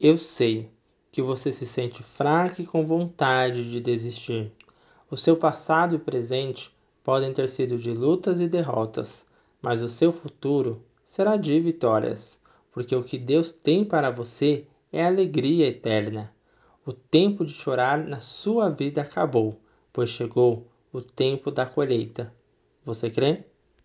Eu sei que você se sente fraca e com vontade de desistir. O seu passado e presente podem ter sido de lutas e derrotas, mas o seu futuro será de vitórias, porque o que Deus tem para você é alegria eterna. O tempo de chorar na sua vida acabou, pois chegou o tempo da colheita. Você crê?